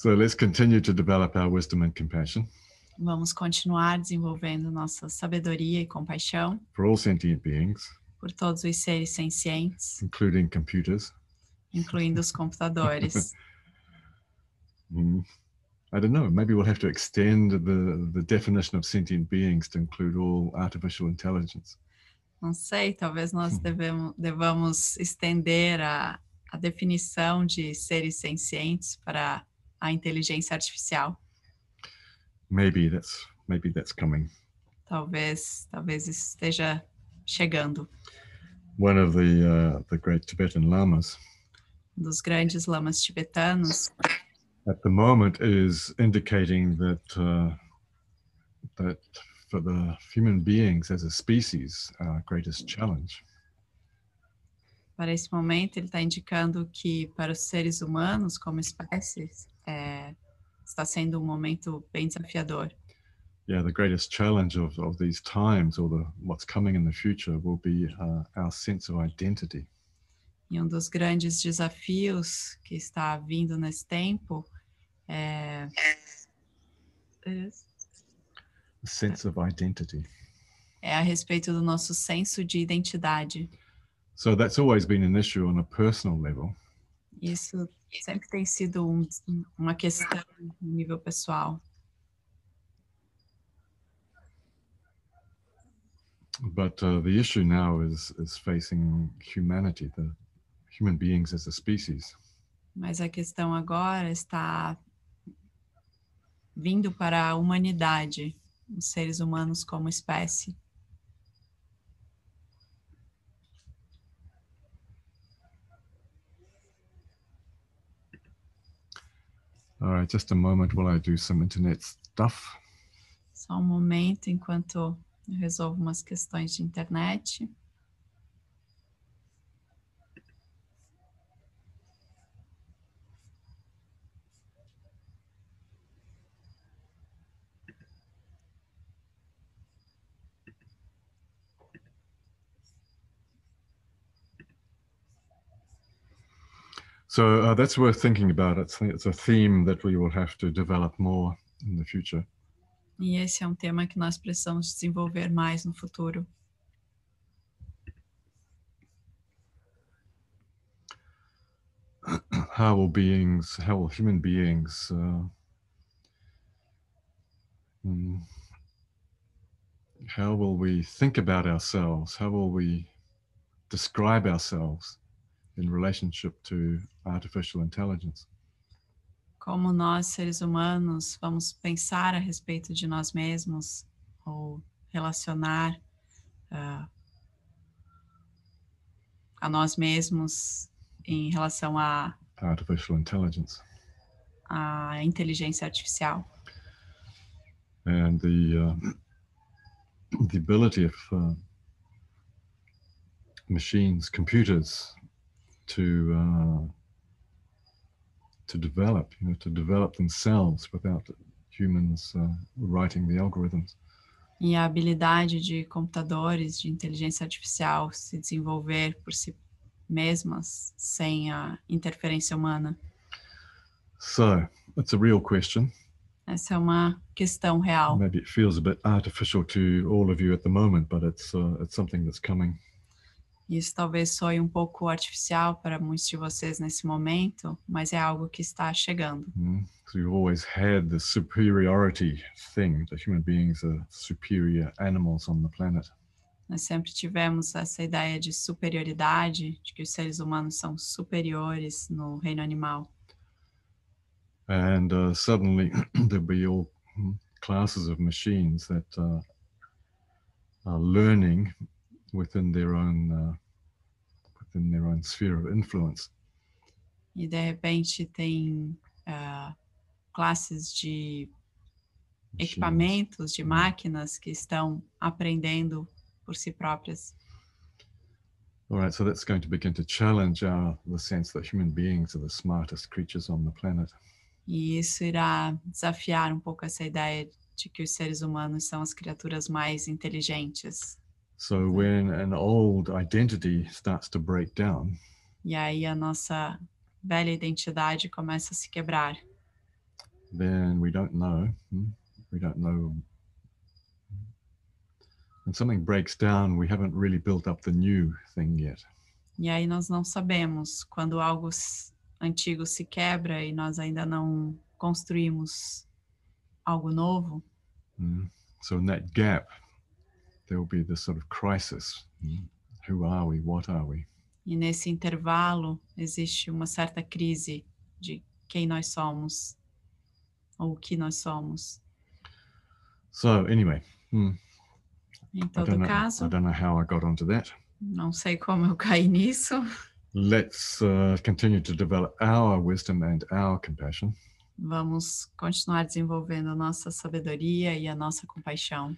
So let's continue to develop our wisdom and compassion Vamos continuar desenvolvendo nossa sabedoria e compaixão for all sentient beings, por todos os seres sencientes, including computers. incluindo os computadores. Mm. I don't know. Maybe we'll have to extend the, the definition of sentient beings to include all artificial intelligence. Não sei, talvez nós devemos, devamos estender a, a definição de seres sencientes para a inteligência artificial. Maybe that's maybe that's coming. Talvez, talvez esteja chegando. One of the uh, the great Tibetan lamas Um dos grandes lamas tibetanos at the moment is indicating that uh, that for the human beings as a species, our greatest challenge Para esse momento, ele está indicando que para os seres humanos, como espécies, é, está sendo um momento bem desafiador. yeah, the greatest challenge of, of these times or the what's coming in the future will be uh, our sense of identity. E um dos grandes desafios que está vindo nesse tempo é, A sense of identity. é a respeito do nosso senso de identidade. So that's always been an issue on a personal level, Isso sempre tem sido um- uma questão no nível pessoal. but uh, the issue now is is facing humanity, the human beings as a species. Mas a questão agora está vindo para a humanidade, os seres humanos como espécie. All right, just a moment while I do some internet stuff. Só um momento enquanto eu resolvo umas questões de internet. So uh, that's worth thinking about. It's, it's a theme that we will have to develop more in the future. E esse é um tema que nós precisamos desenvolver mais no futuro. How will beings, how will human beings, uh, mm, how will we think about ourselves? How will we describe ourselves in relationship to artificial intelligence? Como nós, seres humanos, vamos pensar a respeito de nós mesmos ou relacionar ah, a nós mesmos em relação à Artificial intelligence. à inteligência artificial. and the uh, the ability of uh, machines, computers, to uh, to develop, you know, to develop themselves without humans uh, writing the algorithms. E a habilidade de computadores de inteligência artificial se desenvolver por si mesmas sem a interferência humana. So it's a real question. Essa é uma questão real. Maybe it feels a bit artificial to all of you at the moment, but it's uh, it's something that's coming. Isso talvez soe um pouco artificial para muitos de vocês nesse momento, mas é algo que está chegando. Mm? 'Cause we've always had the superiority thing that human beings are superior animals on the planet. Nós sempre tivemos essa ideia de superioridade, de que os seres humanos são superiores no reino animal. and uh, suddenly there'll be all mm, classes of machines that uh, are learning within their own uh, within their own sphere of influence. E de repente tem ah, classes de equipamentos, de máquinas que estão aprendendo por si próprias. All right, so that's going to begin to challenge our the sense that human beings are the smartest creatures on the planet. E isso irá desafiar um pouco essa ideia de que os seres humanos são as criaturas mais inteligentes. So when an old identity starts to break down, E aí a nossa velha identidade começa a se quebrar. then we don't know. hmm, We don't know. When something breaks down, we haven't really built up the new thing yet. E aí nós não sabemos quando algo antigo se quebra e nós ainda não construímos algo novo. Mm. So in that gap, there will be this sort of crisis. Mm. Who are we? What are we? E nesse intervalo existe uma certa crise de quem nós somos ou o que nós somos. So anyway, mm, Em I todo know. I caso, don't know how I got onto that. não sei como eu caí nisso. Let's uh, continue to develop our wisdom and our compassion Vamos continuar desenvolvendo a nossa sabedoria e a nossa compaixão,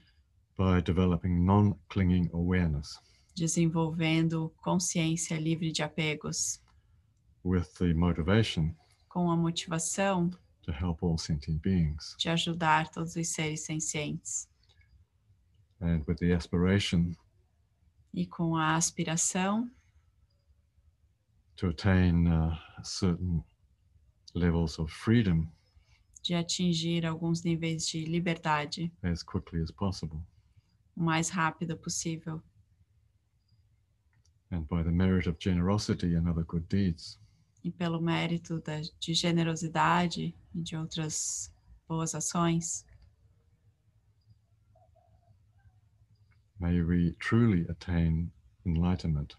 by developing non-clinging awareness. Desenvolvendo consciência livre de apegos, with the motivation com a motivação to help all sentient beings. de ajudar todos os seres sencientes. And with the aspiration e com a aspiração to attain uh, certain levels of freedom de atingir alguns níveis de liberdade as quickly as possible. O mais rápido possível. And by the merit of generosity and other good deeds, e pelo mérito da, de generosidade e de outras boas ações, may we truly attain enlightenment.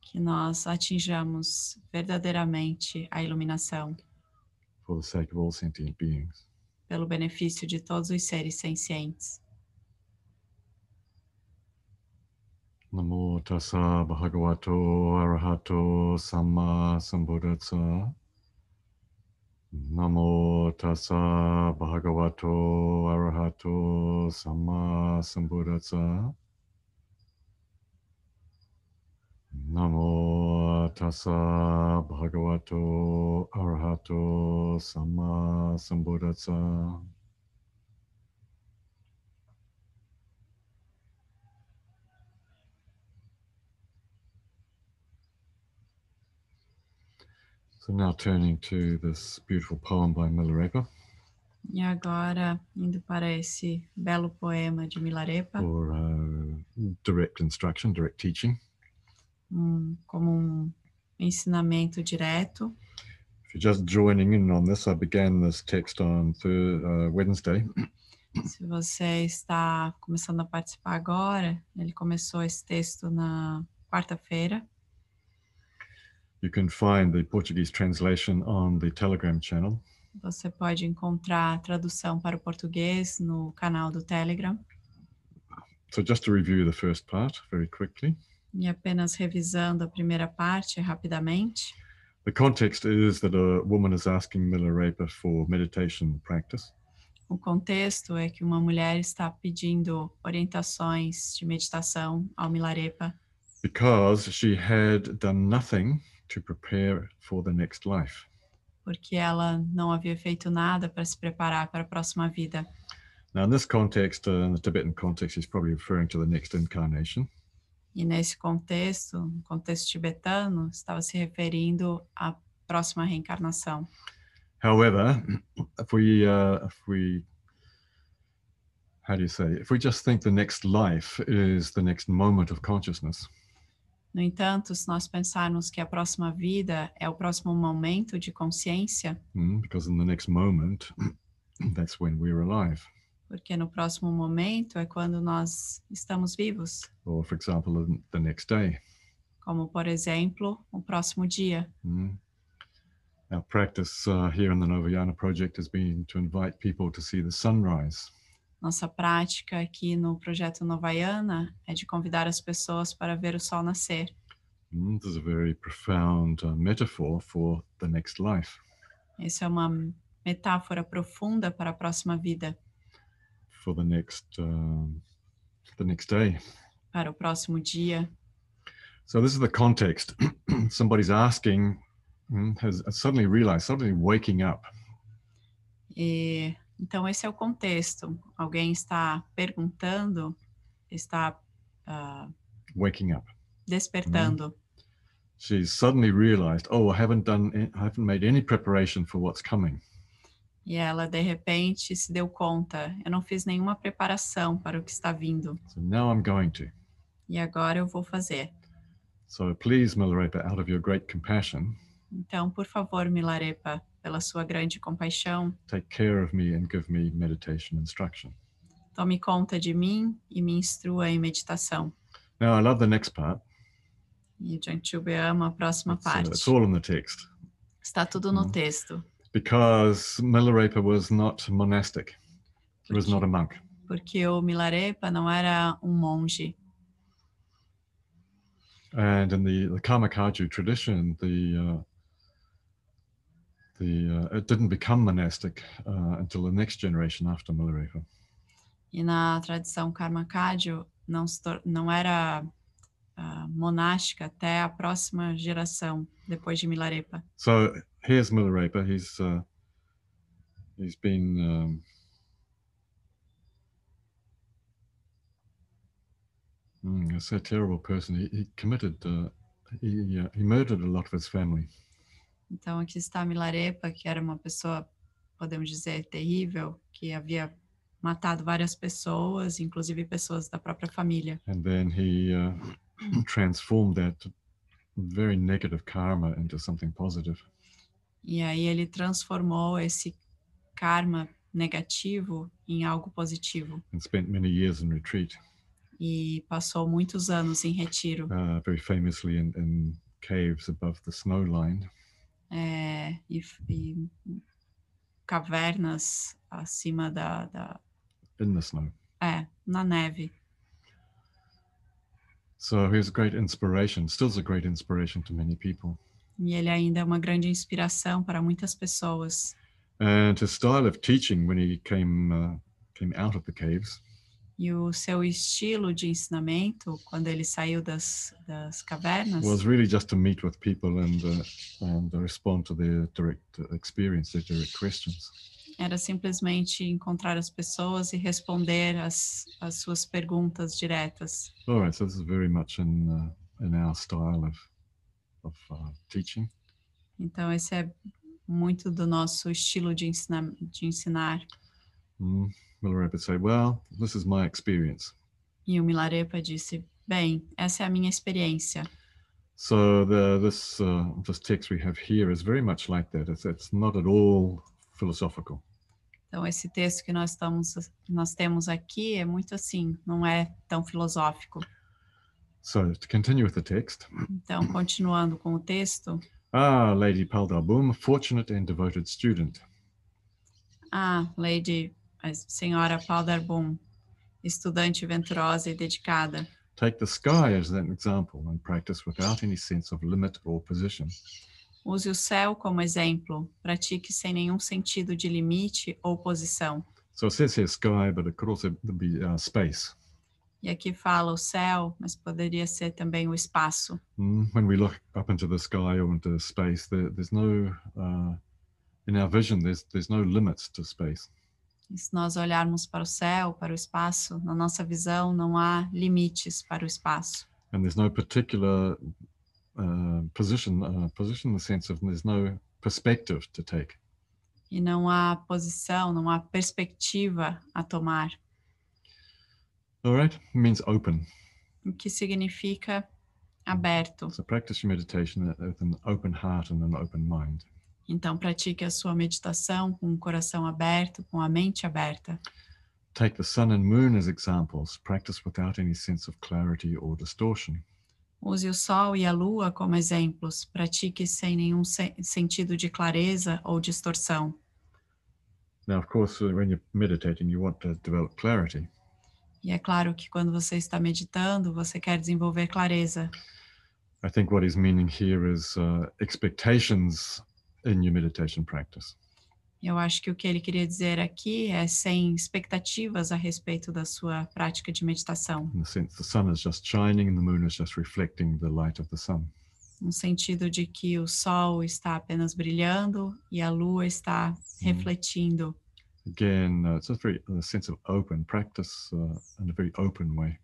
Que nós atinjamos verdadeiramente a iluminação. For the sake of all sentient beings. pelo benefício de todos os seres sencientes. Namo tassa bhagavato arahato samma sambuddhassa. Namo tassa bhagavato arahato samma sambuddhassa. Namo tassa bhagavato arahato samma sambuddhassa. So now turning to this beautiful poem by Milarepa E agora, indo para esse belo poema de Milarepa, for uh, direct instruction, direct teaching. um, como um ensinamento direto. If you're just joining in on this, I began this text on uh, Wednesday, Se você está começando a participar agora, ele começou esse texto na quarta-feira. You can find the Portuguese translation on the Telegram channel. Você pode encontrar a tradução para o português no canal do Telegram. So, just to review the first part very quickly, E apenas revisando a primeira parte rapidamente. the context is that a woman is asking Milarepa for meditation practice. O contexto é que uma mulher está pedindo orientações de meditação ao Milarepa, because she had done nothing to prepare for the next life. porque ela não havia feito nada para se preparar para a próxima vida. Now, in this context, uh, in the Tibetan context, he's probably referring to the next incarnation. E nesse contexto, no contexto tibetano, estava se referindo à próxima reencarnação. However, if we, uh, if we, how do you say, if we just think the next life is the next moment of consciousness, No entanto, se nós pensarmos que a próxima vida é o próximo momento de consciência, mm, because in the next moment, that's when we're alive. porque no próximo momento é quando nós estamos vivos, Or, for example, the next day. como por exemplo, o próximo dia. Mm. Our practice uh, here in the Novayana project has been to invite people to see the sunrise. Nossa prática aqui no projeto Novaiana é de convidar as pessoas para ver o sol nascer. Mm, this is a very profound uh, metaphor for the next life, Essa é uma metáfora profunda para a próxima vida, for the next, um, the next day. para o próximo dia. So this is the context. Somebody's asking, mm, has has suddenly realized, suddenly waking up. E, então, esse é o contexto. Alguém está perguntando, está ah, Waking up. despertando. She's suddenly realized, oh, I haven't done, I haven't made any preparation for what's coming. E ela, de repente, se deu conta: eu não fiz nenhuma preparação para o que está vindo. So now I'm going to. E agora eu vou fazer. So please, Milarepa, out of your great compassion, Então, por favor, Milarepa, pela sua grande compaixão, take care of me and give me meditation instruction. tome conta de mim e me instrua em meditação. Now, I love the next part. E ama a próxima It's, uh, parte. it's all in the text. Está tudo no Uhum. texto. Because Milarepa was not monastic, he was Porque- not a monk. Porque o Milarepa não era um monge. And in the, the Karmakaju tradition, the uh, the uh, it didn't become monastic uh, until the next generation after Milarepa. E na tradição Karmakadyo não, não era ah, monástica até a próxima geração, depois de Milarepa. So here's Milarepa. He's uh, he's been um, mm, he's a terrible person. He, he committed uh, he uh, he murdered a lot of his family. Então aqui está Milarepa, que era uma pessoa, podemos dizer, terrível, que havia matado várias pessoas, inclusive pessoas da própria família. and then he uh, transformed that very negative karma into something positive. E aí ele transformou esse karma negativo em algo positivo and spent many years in retreat, e passou muitos anos em retiro, uh, very famously in, in caves above the snow line. É, e, e cavernas acima da, da In the snow. é, na neve. So he was a great inspiration, still is a great inspiration to many people. E ele ainda é uma grande inspiração para muitas pessoas. And his style of teaching when he came uh, came out of the caves E o seu estilo de ensinamento, quando ele saiu das, das cavernas, was really just to meet with people and uh, and respond to their direct experience, their direct questions. era simplesmente encontrar as pessoas e responder as, as suas perguntas diretas. All right, so this is very much in uh, in our style of of uh, teaching. Então, esse é muito do nosso estilo de, ensina, de ensinar. Mm. Milarepa say, "Well, this is my experience." E o Milarepa disse: Bem, essa é a minha experiência. So the this uh, this text we have here is very much like that. It's it's not at all philosophical. Então, esse texto que nós, estamos, nós temos aqui é muito assim, não é tão filosófico. So to continue with the text, Então, continuando com o texto, ah, Lady Paldabum, fortunate and devoted student, ah, Lady, a senhora Paudarbum, estudante venturosa e dedicada, take the sky as an example and practice without any sense of limit or position. use o céu como exemplo, pratique sem nenhum sentido de limite ou posição. So it says here sky, but it could also be uh, space. E aqui fala o céu, mas poderia ser também o espaço. Mm, When we look up into the sky or into space, there, there's no uh, in our vision. There's there's no limits to space. E se nós olharmos para o céu, para o espaço, na nossa visão não há limites para o espaço. and there's no particular uh, position uh, position in the sense of there's no perspective to take E não há posição, não há perspectiva a tomar. all right it means open O que significa aberto. so practice your meditation with an open heart and an open mind Então, pratique a sua meditação com o coração aberto, com a mente aberta. take the sun and moon as examples practice without any sense of clarity or distortion Use o sol e a lua como exemplos. Pratique sem nenhum se- sentido de clareza ou distorção. now of course uh, when you're meditating you want to develop clarity E é claro que quando você está meditando, você quer desenvolver clareza. i think what he's meaning here is uh, expectations in your meditation practice Eu acho que o que ele queria dizer aqui é sem expectativas a respeito da sua prática de meditação, in the sense the sun is just shining and the moon is just reflecting the light of the sun no sentido de que o sol está apenas brilhando e a lua está refletindo. again, uh, it's a very a sense of open practice uh, in a very open way.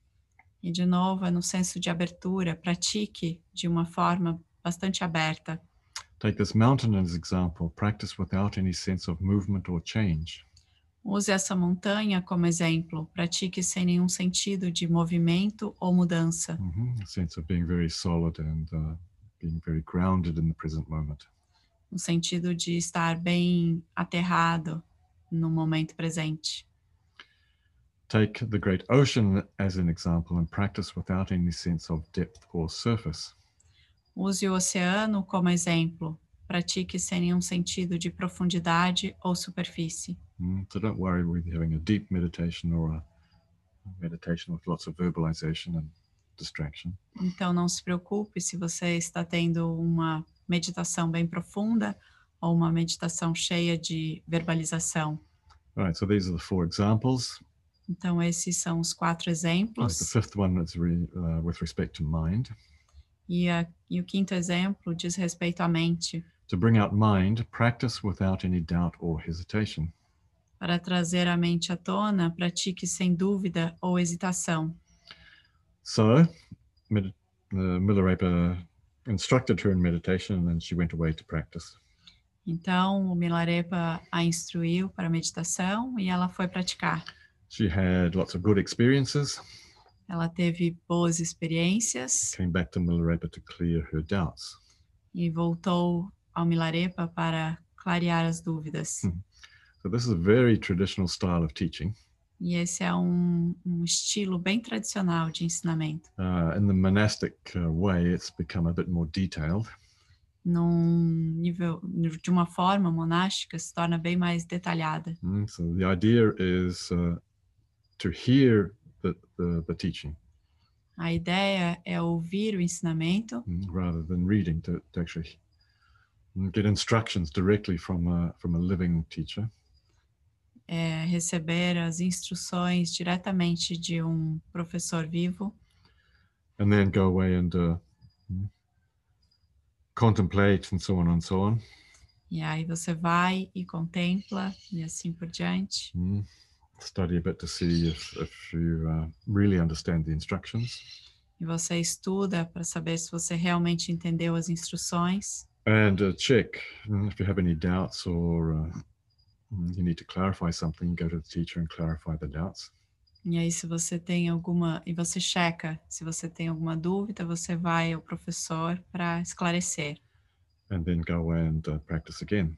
E de novo, é no senso de abertura, pratique de uma forma bastante aberta. Take this mountain as example. Practice without any sense of movement or change. Use essa montanha como exemplo. Pratique sem nenhum sentido de movimento ou mudança. Mhm. A sense of being very solid and uh, being very grounded in the present moment. No sentido de estar bem aterrado no momento presente. Take the great ocean as an example and practice without any sense of depth or surface. Use o oceano como exemplo. Pratique sem nenhum sentido de profundidade ou superfície. Mm, So don't worry with having a deep meditation or a meditation with lots of verbalization and distraction. Então não se preocupe se você está tendo uma meditação bem profunda ou uma meditação cheia de verbalização. All right, so these are the four examples. Então esses são os quatro Uh, the exemplos. fifth one is re, uh, with respect to mind. E, a- e o quinto exemplo diz respeito à mente. To bring out mind, practice without any doubt or hesitation. Para trazer a mente à tona, pratique sem dúvida ou hesitação. So, med- uh, Milarepa instructed her in meditation and she went away to practice. Então o Milarepa a instruiu para a meditação e ela foi praticar. She had lots of good experiences, Ela teve boas experiências came back to Milarepa to clear her doubts. e voltou ao Milarepa para clarear as dúvidas. Hum. So, this is a very traditional style of teaching. E esse é um, um estilo bem tradicional de ensinamento. Uh, in the monastic uh, way, it's become a bit more detailed. Num nível, de uma forma monástica, se torna bem mais detalhada. Mm, so, the idea is uh, to hear the, the, the teaching A ideia é ouvir o ensinamento mm, rather than reading, to, to actually mm, get instructions directly from a, from a living teacher. é receber as instruções diretamente de um professor vivo and then go away and uh, mm, contemplate and so on and so on. e aí você vai e contempla e assim por diante Mm. Study a bit to see if, if you uh, really understand the instructions. e você estuda para saber se você realmente entendeu as instruções And uh, check mm, if you have any doubts or uh, you need to clarify something, go to the teacher and clarify the doubts. e aí se você tem alguma e você checa se você tem alguma dúvida você vai ao professor para esclarecer And then go away and uh, practice again.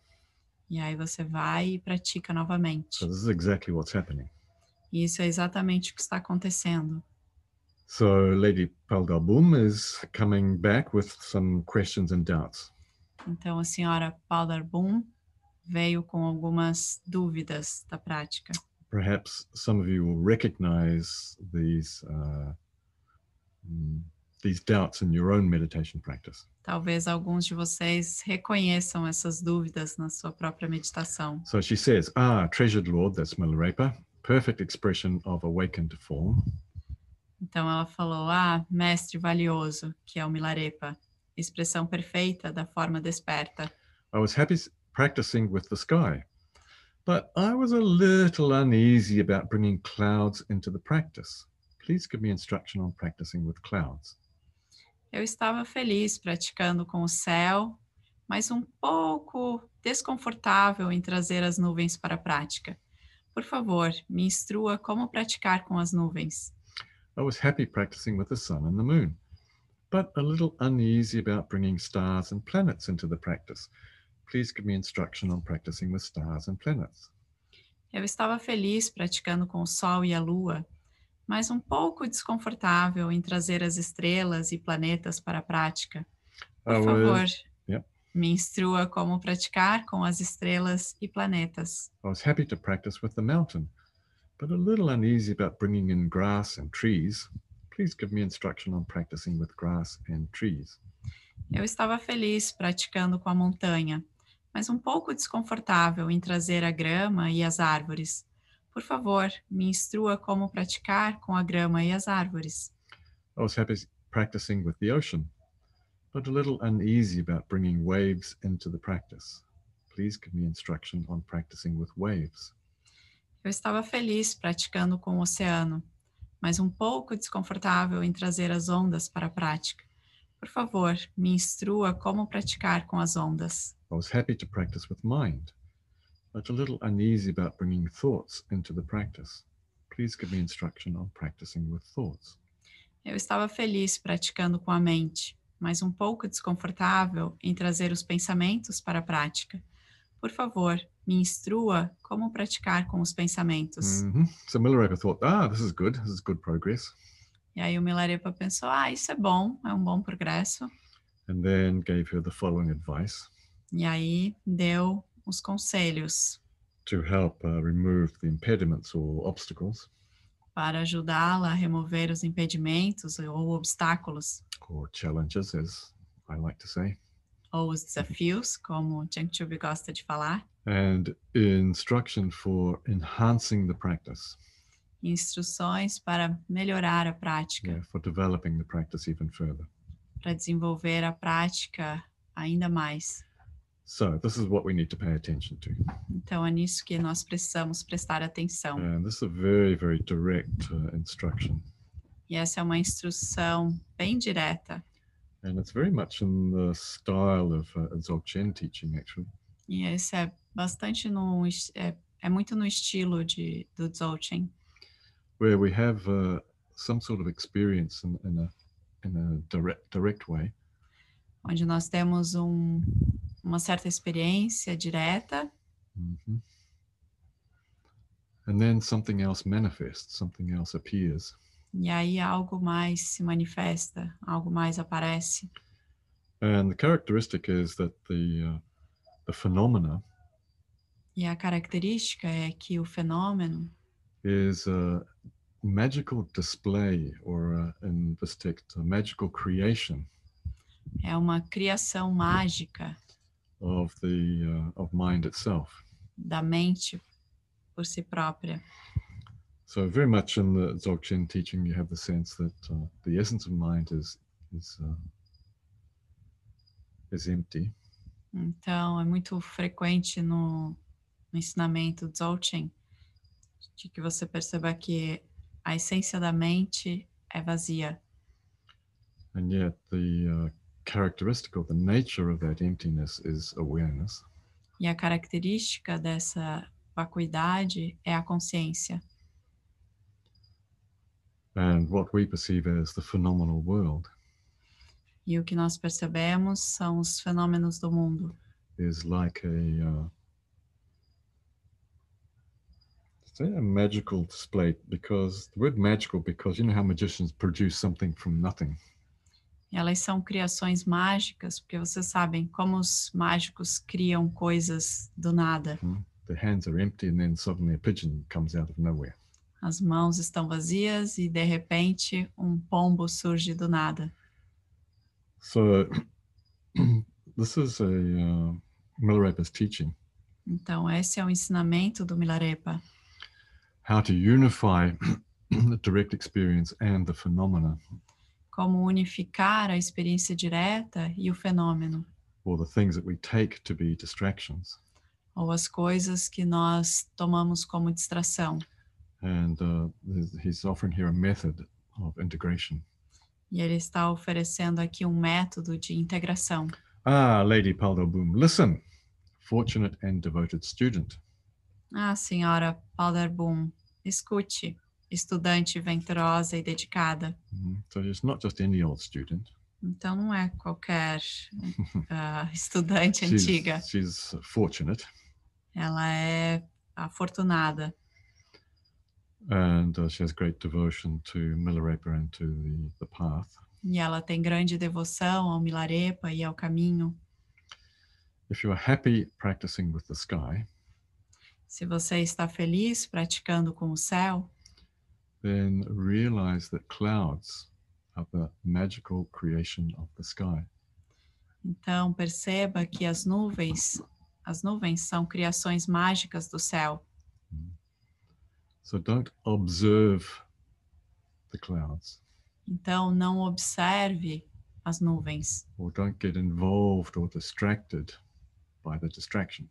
E aí você vai e pratica novamente So, this is exactly what's happening. e isso é exatamente o que está acontecendo So, Lady Palgalbum is coming back with some questions and doubts. Então, a senhora Paudarbum veio com algumas dúvidas da prática. perhaps some of you will recognize these uh, mm, these doubts in your own meditation practice. Talvez alguns de vocês reconheçam essas dúvidas na sua própria meditação. So she says, "Ah, treasured Lord, that's Milarepa, perfect expression of awakened form. Então, ela falou: Ah, mestre valioso, que é o Milarepa, expressão perfeita da forma desperta. I was happy practicing with the sky, but I was a little uneasy about bringing clouds into the practice. Please give me instruction on practicing with clouds." Eu estava feliz praticando com o céu, mas um pouco desconfortável em trazer as nuvens para a prática. Por favor, me instrua como praticar com as nuvens. I was happy practicing with the sun and the moon, but a little uneasy about bringing stars and planets into the practice. Please give me instruction on practicing with stars and planets. Eu estava feliz praticando com o Sol e a Lua, mas um pouco desconfortável em trazer as estrelas e planetas para a prática. Por I favor, Yep. me instrua como praticar com as estrelas e planetas. I was happy to practice with the mountain, but a little uneasy about bringing in grass and trees. Please give me instruction on practicing with grass and trees. Eu estava feliz praticando com a montanha, mas um pouco desconfortável em trazer a grama e as árvores. Por favor, me instrua como praticar com a grama e as árvores. I was happy practicing with the ocean, but a little uneasy about bringing waves into the practice. Please give me instruction on practicing with waves. Eu estava feliz praticando com o oceano, mas um pouco desconfortável em trazer as ondas para a prática. Por favor, me instrua como praticar com as ondas. I was happy to practice with mind, but a little uneasy about bringing thoughts into the practice. Please give me instruction on practicing with thoughts. Eu estava feliz praticando com a mente, mas um pouco desconfortável em trazer os pensamentos para a prática. Por favor, me instrua como praticar com os pensamentos. Mhm. So Milarepa thought, ah, this is good. This is good progress. E aí o Milarepa pensou: ah, isso é bom, é um bom progresso. And then gave her the following advice E aí deu os conselhos. To help uh, remove the impediments or obstacles. Para ajudá-la a remover os impedimentos ou obstáculos, or challenges, as I like to say, ou os desafios, como o Chengchubi gosta de falar, and instruction for enhancing the practice, e instruções para melhorar a prática, yeah, for developing the practice even further. para desenvolver a prática ainda mais. So this is what we need to pay attention to. Então é nisso que nós precisamos prestar atenção. And this is a very, very direct uh, instruction. E essa é uma instrução bem direta. And it's very much in the style of uh, Dzogchen teaching, actually. E esse é bastante no é, é muito no estilo de do Dzogchen, where we have uh, some sort of experience in, in a in a direct direct way, onde nós temos um, uma certa experiência direta Mhm. and then something else manifests, something else appears, e aí algo mais se manifesta, algo mais aparece. and the characteristic is that the uh, the phenomena E a característica é que o fenômeno is a magical display, or uh, in this text, a magical creation é uma criação mágica of the uh, of mind itself. da mente por si própria. So very much in the Dzogchen teaching, you have the sense that uh, the essence of mind is is uh, is empty, Então, é muito frequente no, no ensinamento Dzogchen de que você perceba que a essência da mente é vazia. and yet the uh, characteristic or the nature of that emptiness is awareness. E a característica dessa vacuidade é a consciência. And what we perceive as the phenomenal world E o que nós percebemos são os fenômenos do mundo. is like a uh, say a magical display because the word magical because you know how magicians produce something from nothing. Elas são criações mágicas, porque vocês sabem como os mágicos criam coisas do nada. The hands are empty and then suddenly a pigeon comes out of nowhere. As mãos estão vazias e de repente um pombo surge do nada. So this is a uh, Milarepa's teaching Então, esse é o ensinamento do Milarepa, how to unify the direct experience and the phenomena como unificar a experiência direta e o fenômeno, or the things that we take to be distractions. ou as coisas que nós tomamos como distração. And uh, he's offering here a method of integration. E ele está oferecendo aqui um método de integração. Ah, Lady Paldobum, listen, fortunate and devoted student. Ah, senhora Palderbum, escute, estudante venturosa e dedicada. Mhm. So it's not just any old student. Então, não é qualquer ah, estudante She's, antiga, she's fortunate ela é afortunada and uh, she has great devotion to Milarepa and to the, the path. e ela tem grande devoção ao Milarepa e ao caminho. If you are happy practicing with the sky, Se você está feliz praticando com o céu, then realize that clouds are the magical creation of the sky. então perceba que as nuvens, as nuvens são criações mágicas do céu. So don't observe the clouds Então não observe as nuvens or don't get involved or distracted by the distraction.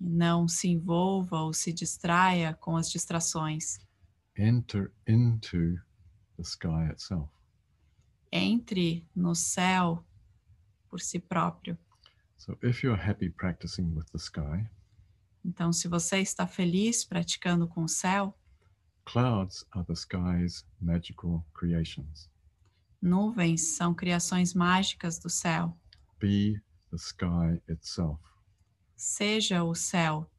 não se envolva ou se distraia com as distrações. Enter into the sky itself. entre no céu por si próprio. So if you're happy practicing with the sky, Então, se você está feliz praticando com o céu, clouds are the sky's magical creations. nuvens são criações mágicas do céu. Be the sky itself. Seja o céu.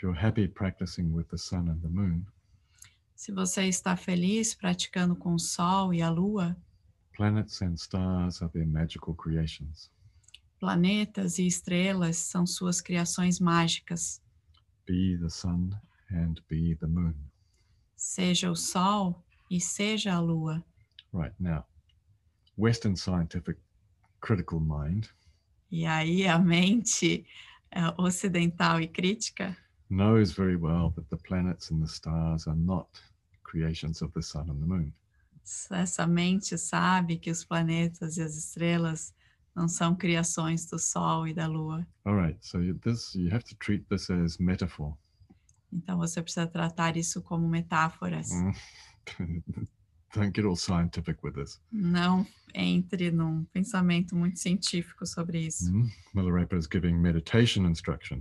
If you're happy practicing with the sun and the moon, Se você está feliz praticando com o sol e a lua, planets and stars are their magical creations. planetas e estrelas são suas criações mágicas. Be the sun and be the moon. Seja o sol e seja a lua. Right now, Western scientific critical mind E aí a mente eh, ocidental e crítica knows very well that the planets and the stars are not creations of the sun and the moon. essa mente sabe que os planetas e as estrelas não são criações do Sol e da Lua. All right, so you- this you have to treat this as metaphor. Então você precisa tratar isso como metáforas. Mm. Don't get all scientific with this. Não entre num pensamento muito científico sobre isso. Mm. Milarepa is giving meditation instruction,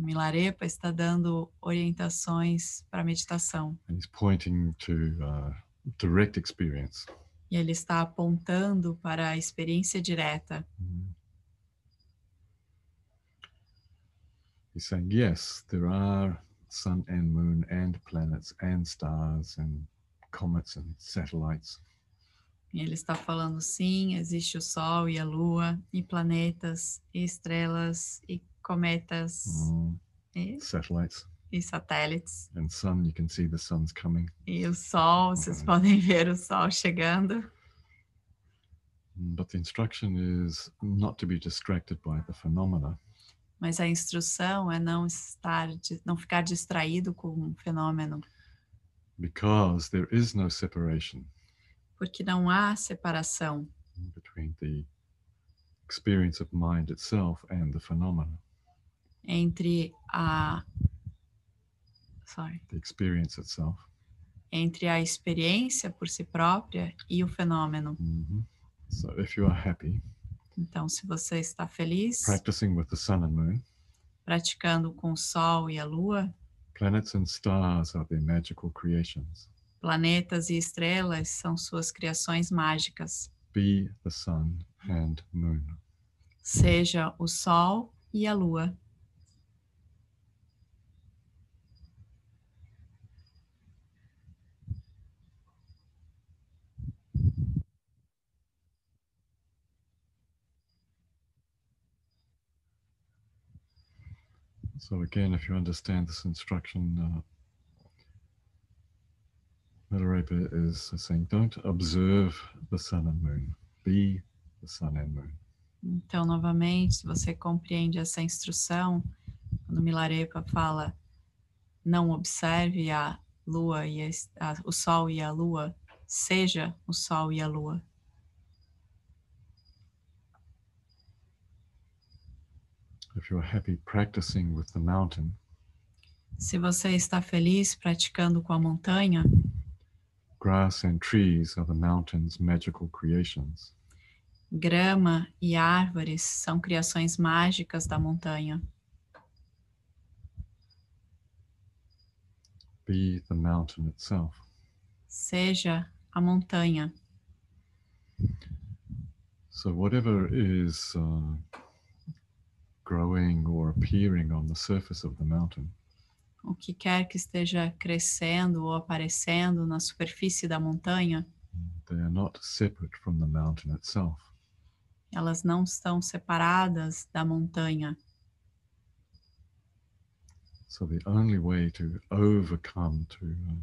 Milarepa está dando orientações para meditação and he's pointing to uh, direct experience. e ele está apontando para a experiência direta. Mm. He's saying, yes, there are sun and moon and planets and stars and comets and satellites. E ele está falando sim, existe o Sol e a Lua, e planetas, e estrelas, e cometas, Mm. e, Satellites e satélites. and sun, you can see the sun's coming. E o Sol, vocês Uhum. podem ver o Sol chegando. But the instruction is not to be distracted by the phenomena, Mas a instrução é não estar, não ficar distraído com um fenômeno, because there is no separation porque não há separação between the experience of mind itself and the phenomena. Entre a sorry, The experience itself. entre a experiência por si própria e o fenômeno. Mhm. So if you are happy Então, se você está feliz practicing with the sun and moon, praticando com o Sol e a Lua, planets and stars are their magical creations. planetas e estrelas são suas criações mágicas. Be the sun and moon. Seja o Sol e a Lua. So again, if you understand this instruction, uh, Milarepa is saying, don't observe the sun and moon. Be the sun and moon. Então, novamente, se você compreende essa instrução, quando Milarepa fala não observe a lua e a, a- o sol e a lua, seja o sol e a lua. If you're happy practicing with the mountain, Se você está feliz praticando com a montanha, grass and trees are the mountain's magical creations. grama e árvores são criações mágicas da montanha. Be the mountain itself. Seja a montanha. So whatever is uh, growing or appearing on the surface of the mountain O que quer que esteja crescendo ou aparecendo na superfície da montanha, they are not separate from the mountain itself. elas não estão separadas da montanha. So the only way to overcome, to um,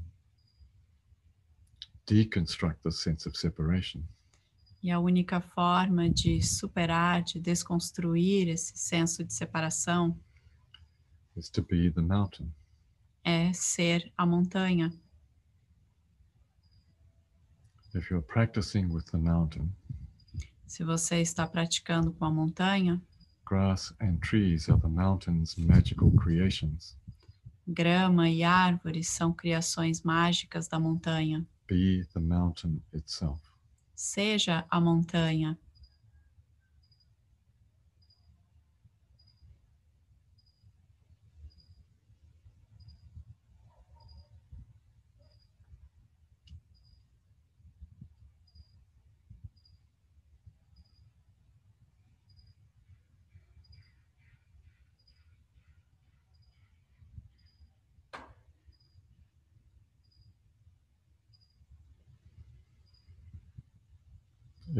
deconstruct the sense of separation E a única forma de superar, de desconstruir esse senso de separação is to be the mountain. é ser a montanha. If you're practicing with the mountain, Se você está praticando com a montanha, grass and trees are the mountain's magical creations. grama e árvores são criações mágicas da montanha. Be the mountain itself. Seja a montanha.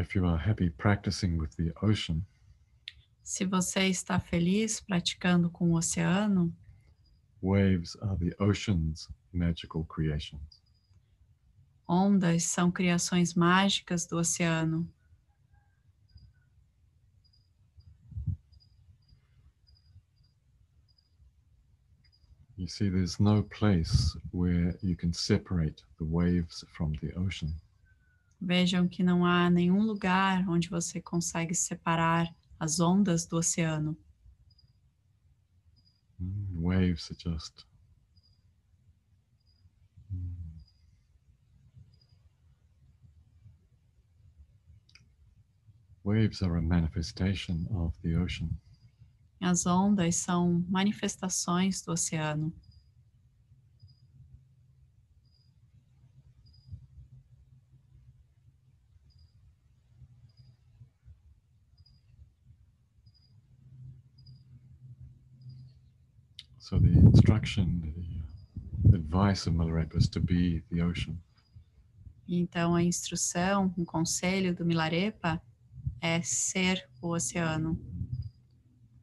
If you are happy practicing with the ocean, Se você está feliz praticando com o oceano, waves are the ocean's magical creations. ondas são criações mágicas do oceano. You see, there's no place where you can separate the waves from the ocean. Vejam que não há nenhum lugar onde você consegue separar as ondas do oceano. Mm, Waves are just. Mm. Waves are a manifestation of the ocean. As ondas são manifestações do oceano. So the instruction, the advice of Milarepa is to be the ocean. Então, a instrução, o conselho do Milarepa é ser o oceano,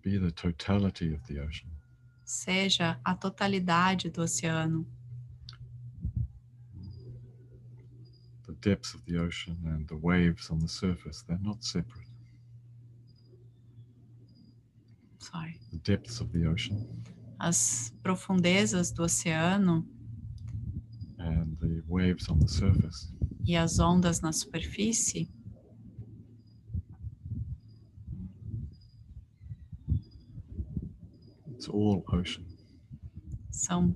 Be the totality of the ocean. seja a totalidade do oceano. The depths of the ocean and the waves on the surface, they're not separate. Sorry. The depths of the ocean As profundezas do oceano and the waves on the surface, e as ondas na superfície it's all ocean. são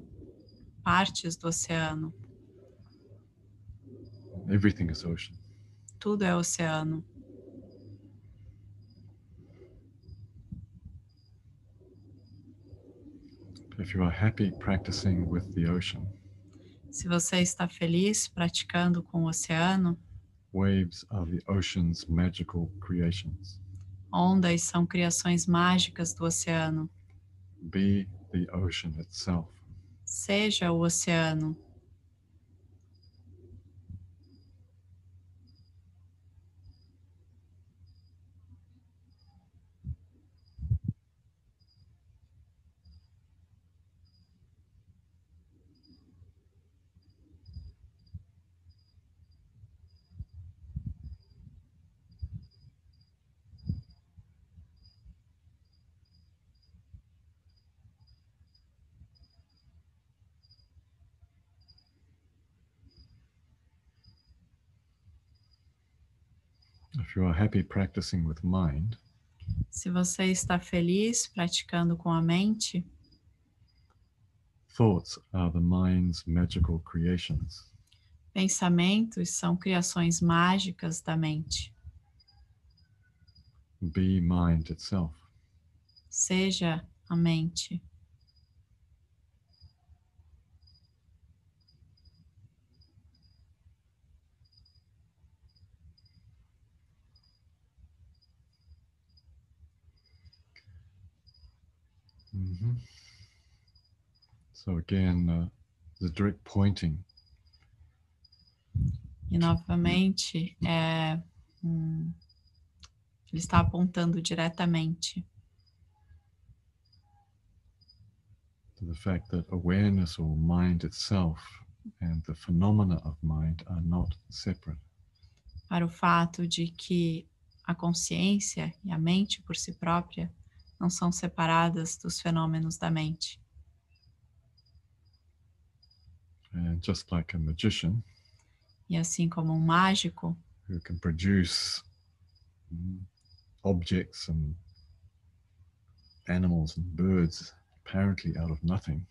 partes do oceano. Everything is ocean. Tudo é oceano. If you are happy practicing with the ocean, Se você está feliz praticando com o oceano, waves are the ocean's magical creations. ondas são criações mágicas do oceano. Be the ocean itself. Seja o oceano. If you are happy practicing with mind, Se você está feliz praticando com a mente, thoughts are the mind's magical creations. pensamentos são criações mágicas da mente. Be mind itself. Seja a mente. Mhm. So again, uh, the direct pointing E novamente, é, hum, ele está apontando diretamente to the fact that awareness or mind itself and the phenomena of mind are not separate. para o fato de que a consciência e a mente por si própria não são separadas dos fenômenos da mente. And just like a magician E assim como um mágico who can produce mm, objects and animals and birds apparently out of nothing.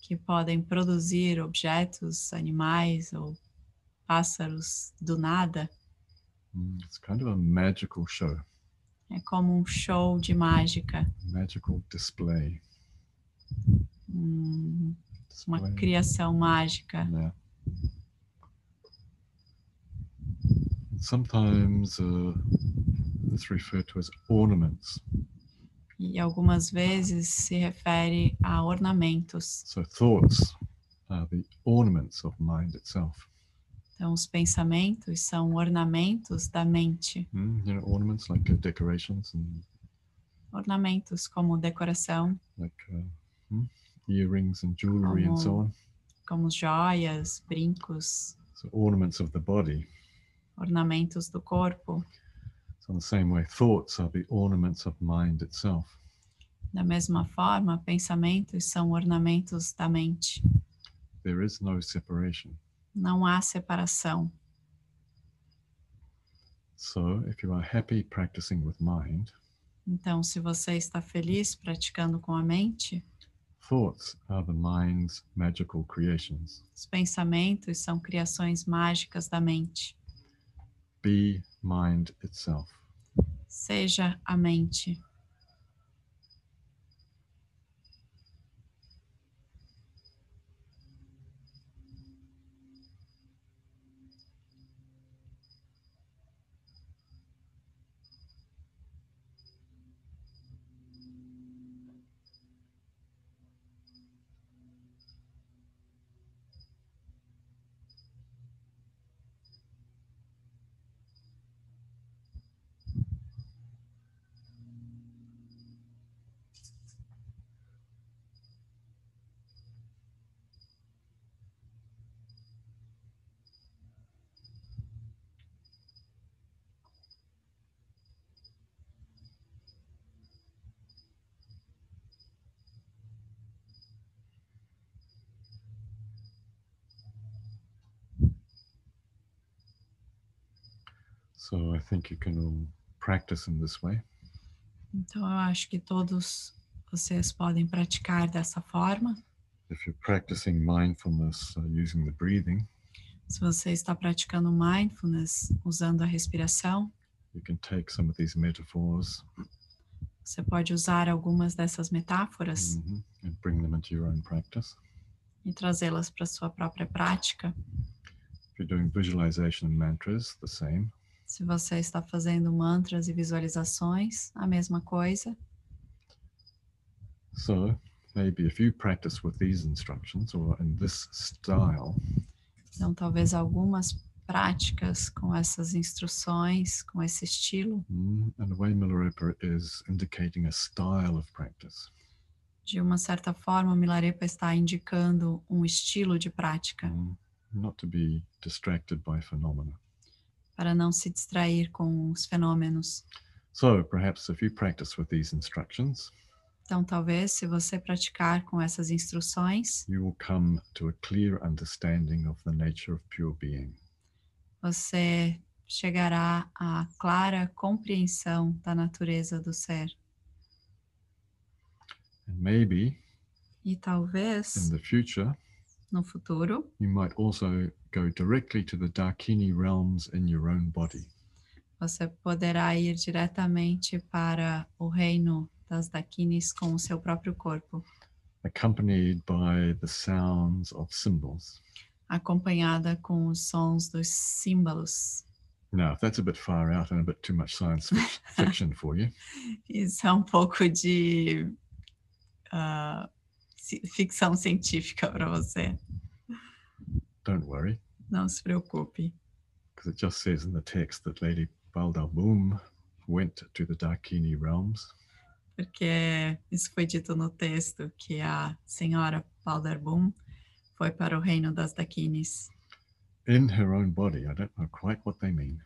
que podem produzir objetos, animais ou pássaros do nada. Mm, It's kind of a magical show, É como um show de mágica, magical display. um- uma display. criação mágica. Yeah. Sometimes uh, it's referred to as ornaments. E algumas vezes se refere a ornamentos. So thoughts are the ornaments of mind itself. Então, os pensamentos são ornamentos da mente. Mm, You know, ornaments like uh, decorations and Ornamentos como decoração, like uh, mm, earrings and jewelry and so Como- on. como joias, brincos, So ornaments of the body. ornamentos do corpo. So in the same way, thoughts are the ornaments of mind itself. Da mesma forma, pensamentos são ornamentos da mente. There is no separation. Não há separação. So if you are happy practicing with mind, Então, se você está feliz praticando com a mente, thoughts are the mind's magical creations. os pensamentos são criações mágicas da mente. Be mind itself. Seja a mente. So I think you can all practice in this way. Então, eu acho que todos vocês podem praticar dessa forma. If you're practicing mindfulness uh, using the breathing, Se você está praticando mindfulness usando a respiração, you can take some of these metaphors você pode usar algumas dessas metáforas mhm, and bring them into your own practice. e trazê-las para sua própria prática. If you're doing visualization and mantras, the same. Se você está fazendo mantras e visualizações, a mesma coisa. So maybe if you practice with these instructions or in this style, Então, talvez algumas práticas com essas instruções, com esse estilo, mm, and the way Milarepa is indicating a style of practice. de uma certa forma, Milarepa está indicando um estilo de prática mm, not to be distracted by phenomena. Para não se distrair com os fenômenos. So perhaps if you practice with these instructions, Então, talvez, se você praticar com essas instruções, you will come to a clear understanding of the nature of pure being. você chegará à clara compreensão da natureza do ser. And maybe E in talvez, the future, no futuro, you might also go directly to the Dakini realms in your own body. você poderá ir diretamente para o reino das Dakinis com o seu próprio corpo, accompanied by the sounds of symbols. acompanhada com os sons dos símbolos. Now, if that's a bit far out and a bit too much science fiction for you, Isso é um pouco de ci- ficção científica para você. don't worry, Não se preocupe, because it just says in the text that Lady Baldalboom went to the Dakini realms. porque isso foi dito no texto que a senhora Balderbum foi para o reino das Dakinis in her own body. I don't know quite what they mean.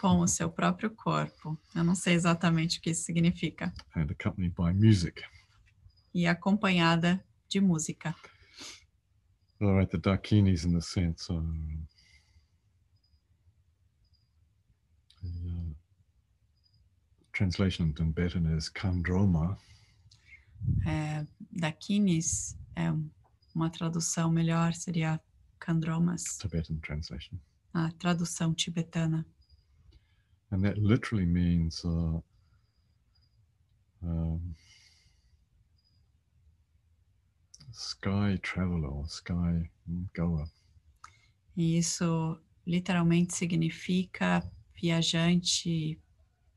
com o seu próprio corpo. Eu não sei exatamente o que isso significa. And accompanied by music. E acompanhada de música. All right, the Dakinis, in the sense, um, the, uh, translation in Tibetan is kandroma, É, Dakinis é um- uma tradução melhor, seria Kandromas, Tibetan translation. a tradução tibetana. And that literally means uh, um, sky traveler or sky goer. E isso literalmente significa viajante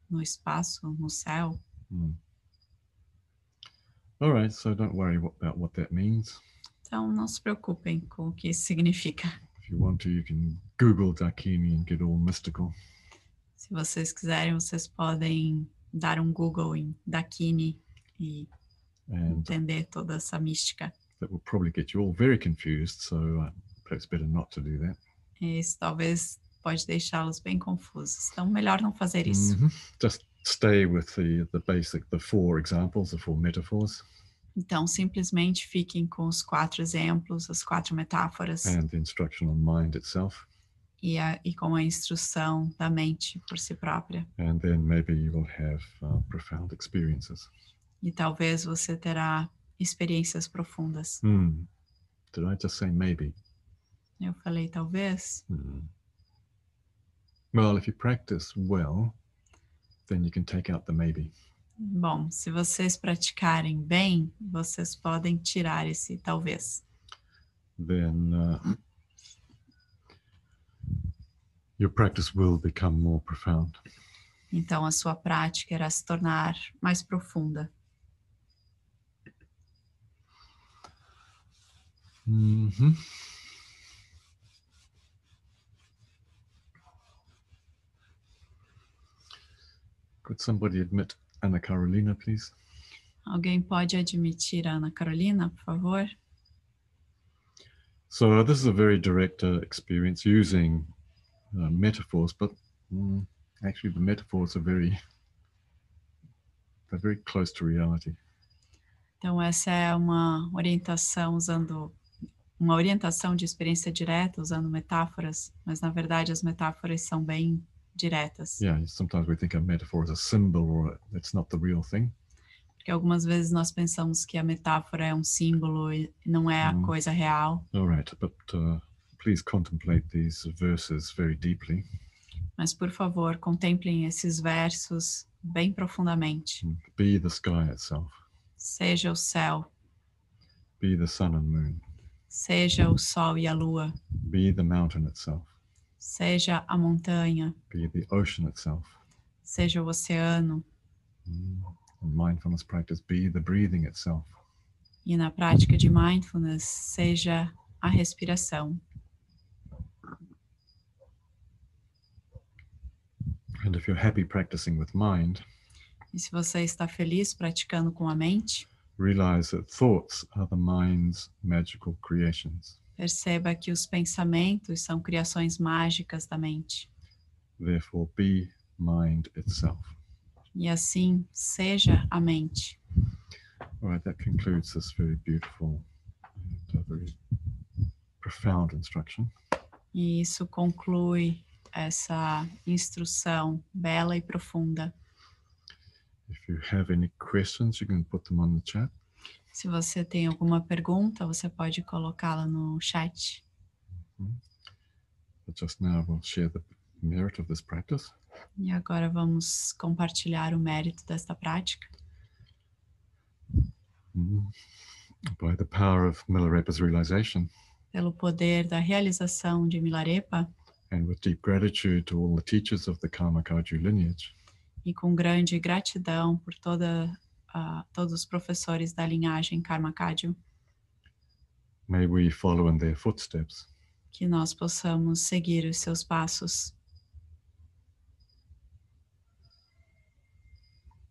no espaço, no céu. Mm. All right, so don't worry about what that means. Então não se preocupem com o que isso significa. If you want to, you can Google Dakini and get all mystical. Se vocês quiserem, vocês podem dar um Google em Dakini e And entender toda essa mística. That will probably get you all very confused, so uh, perhaps better not to do that. Isso talvez pode deixá-los bem confusos. Então, melhor não fazer isso. Mhm. Just stay with the, the basic, the four examples, the four metaphors, Então, simplesmente fiquem com os quatro exemplos, as quatro metáforas and the instruction on mind itself. e, a- e com a instrução da mente por si própria. And then maybe you will have uh, profound experiences. E talvez você terá experiências profundas. Hmm. Did I just say maybe? Eu falei talvez, Hmm. Well, if you practice well, then you can take out the maybe. Bom, se vocês praticarem bem, vocês podem tirar esse talvez. Then uh, your practice will become more profound. Então a sua prática irá se tornar mais profunda. Hmm Could somebody admit Anna Carolina, please? Alguém pode admitir Ana Carolina, por favor? So this is a very direct uh, experience using uh, metaphors, but mm, actually the metaphors are very, they're very close to reality. Então essa é uma orientação usando uma orientação de experiência direta usando metáforas, mas na verdade as metáforas são bem diretas, Yeah, sometimes we think a metaphor is a symbol or it's not the real thing. porque algumas vezes nós pensamos que a metáfora é um símbolo e não é a Uhum. coisa real, All right, but uh, please contemplate these verses very deeply. mas por favor, contemplem esses versos bem profundamente. and Be the sky itself, Seja o céu, be the sun and moon, seja o sol e a lua, be the mountain itself, seja a montanha, be the ocean itself. seja o oceano, Mm. And mindfulness practice, be the breathing itself. e na prática de mindfulness, seja a respiração. And if you're happy practicing with mind, E se você está feliz praticando com a mente, realize that thoughts are the mind's magical creations. perceba que os pensamentos são criações mágicas da mente. Therefore, be mind itself. E assim, seja a mente. All right, that concludes this very beautiful and uh, very profound instruction. E isso conclui essa instrução bela e profunda. If you have any questions, you can put them on the chat. Se você tem alguma pergunta, você pode colocá-la no chat. But just now, we'll share the merit of this practice. E agora vamos compartilhar o mérito desta prática. Mm. By the power of Milarepa's realization, Pelo poder da realização de Milarepa and with deep gratitude to all the teachers of the Karma Kaju lineage, e com grande gratidão por toda, ah, todos os professores da linhagem Karma Kadju, may we follow in their footsteps que nós possamos seguir os seus passos.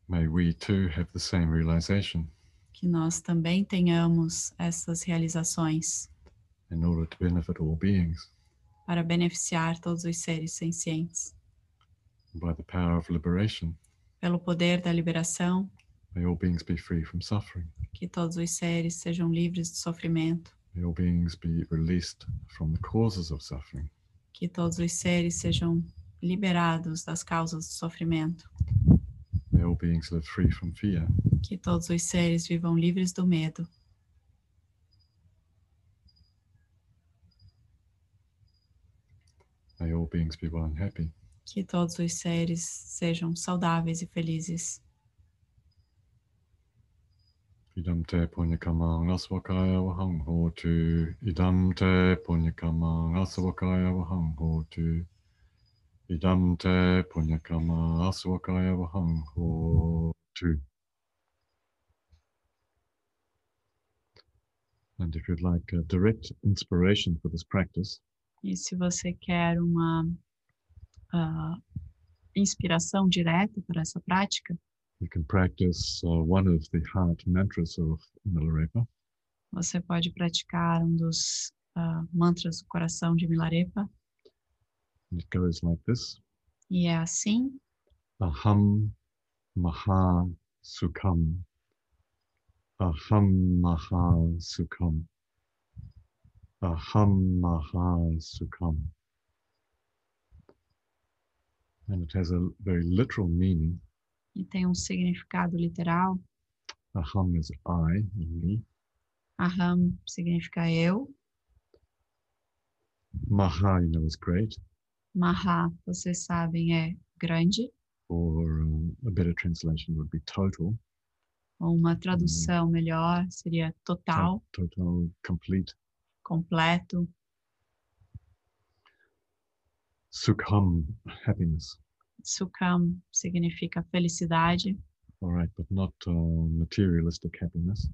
May we too have the same realization que nós também tenhamos essas realizações in order to benefit all beings. para beneficiar todos os seres sencientes. By the power of liberation, Pelo poder da liberação, may all beings be free from suffering. que todos os seres sejam livres do sofrimento, May all beings be released from the causes of suffering. que todos os seres sejam liberados das causas do sofrimento, May all beings live free from fear. Que todos os seres vivam livres do medo. May all beings be well and happy. Que todos os seres sejam saudáveis e felizes. Idam te punyakamang aswakaya wahang hotu. Idam te punyakamang aswakaya wahang hotu. Idam te punyakama aswakaya wahang hotu. And if you'd like a direct inspiration for this practice, E se você quer uma ah, inspiração direta para essa prática, you can practice uh, one of the heart mantras of Milarepa. você pode praticar um dos ah, mantras do coração de Milarepa. It goes like this. E é assim: Aham Maha Sukham. Aham Maha Sukham. Aham Maha Sukham. And it has a very literal meaning. e tem um significado literal. Aham is I, me. Aham significa eu. Maha, you know, is great. Maha, vocês sabem, é grande. Or um, a better translation would be total. Ou uma tradução melhor seria to- total, total, complete. completo. Sukham, happiness. Sukham significa felicidade, All right, but not uh, materialistic happiness.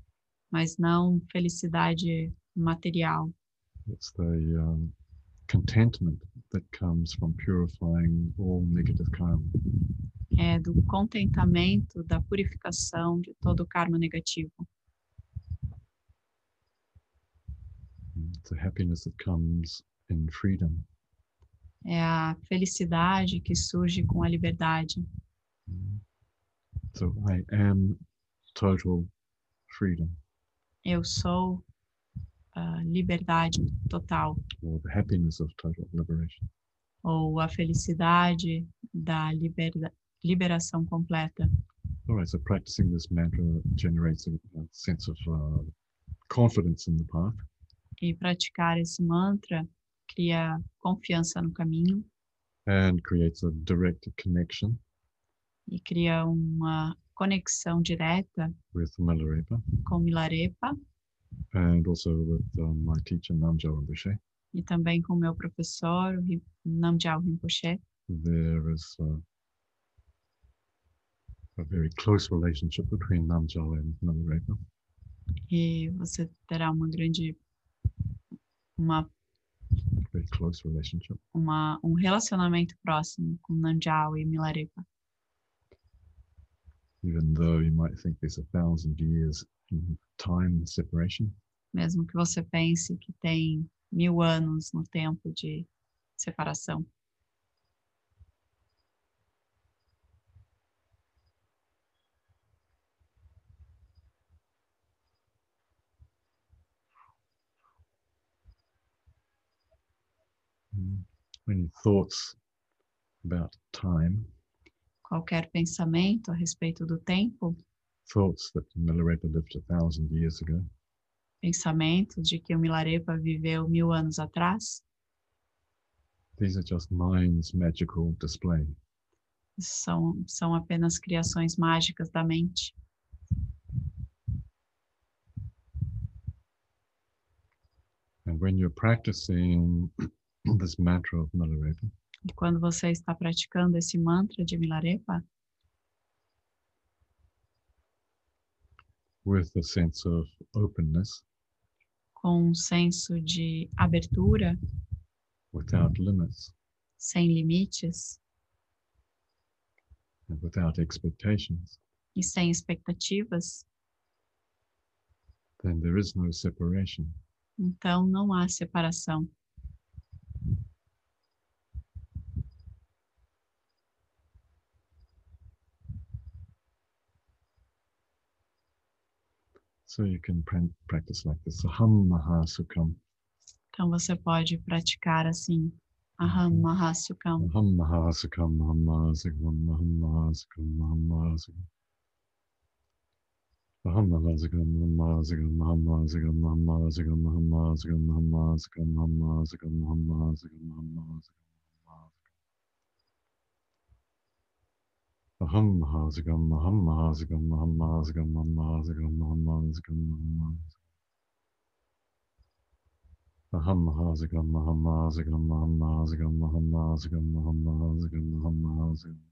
mas não felicidade material. It's the um, contentment that comes from purifying all negative karma. É do contentamento, da purificação de todo o karma negativo. It's a happiness that comes in freedom. É a felicidade que surge com a liberdade. So I am total freedom, Eu sou a liberdade total, or the happiness of total liberation. ou a felicidade da liberda- liberação completa. All right, so practicing this mantra generates a, a sense of uh, confidence in the path. E praticar esse mantra cria confiança no caminho and creates a direct connection e cria uma conexão direta with Milarepa com Milarepa and also with um, my teacher Namjo Rinpoche. e também com meu professor, o Ri- Namgyal Rinpoche. There is uh, a very close relationship between Namjo and Milarepa. E você terá uma grande uma, Very close relationship. uma, um relacionamento próximo com Namgyal e Milarepa. Even though you might think there's a thousand years in time separation, mesmo que você pense que tem mil anos no tempo de separação. Any thoughts about time, Qualquer pensamento a respeito do tempo, thoughts that Milarepa lived a thousand years ago, pensamentos de que o Milarepa viveu mil anos atrás, these are just mind's magical display. são, são apenas criações mágicas da mente. And when you're practicing this mantra of Milarepa, E quando você está praticando esse mantra de Milarepa, with a sense of openness, com um senso de abertura, without limits, sem limites? And without expectations, e sem expectativas, then there is no separation. então não há separação. So you can pra- practice like this. Aham Maha Sukham. Então você pode praticar assim: Aham Mahasyukam. Aham Mahasukam, Aham Mahasukam, Aham Mahasukam, Aham Mahasukam. Aham Mahasukam, Aham Mahasukam, Aham Mahasukam, Aham Mahasukam, Aham Mahasukam, Aham Mahasukam, Aham Mahasukam, Aham Mahasukam, Aham Mahasukam. Aham Mahasukam, hamma hazı gamma hamma hazı gamma hamma hazı gamma hamma hazı gamma hamma hazı gamma hamma hazı Hamma hazı gamma hamma hazı gamma hamma hazı gamma hamma hazı gamma hamma hazı gamma hamma hazı gamma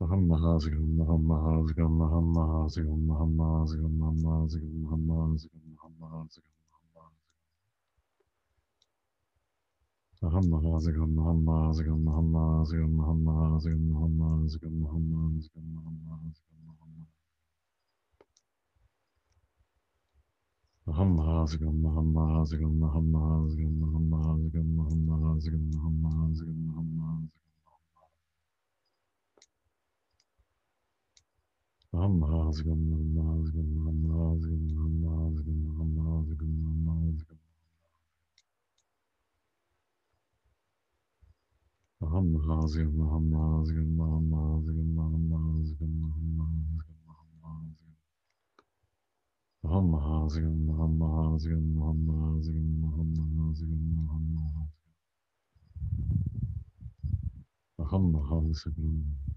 Hamma hazı gamma hamma hazı gamma hamma hazı gamma hamma hazı gamma hamma hazı gamma hamma اللهم Aham Mahasukam, Aham Mahasukam, Aham Mahasukam, Aham Mahasukam, Aham Mahasukam, Aham Mahasukam. Aham Mahasukam, Aham Mahasukam, Aham Mahasukam, Aham Mahasukam, Aham Mahasukam.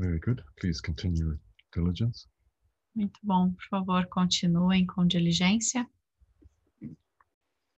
Very good. Please continue with diligence. Muito bom. Por favor, continuem com diligência.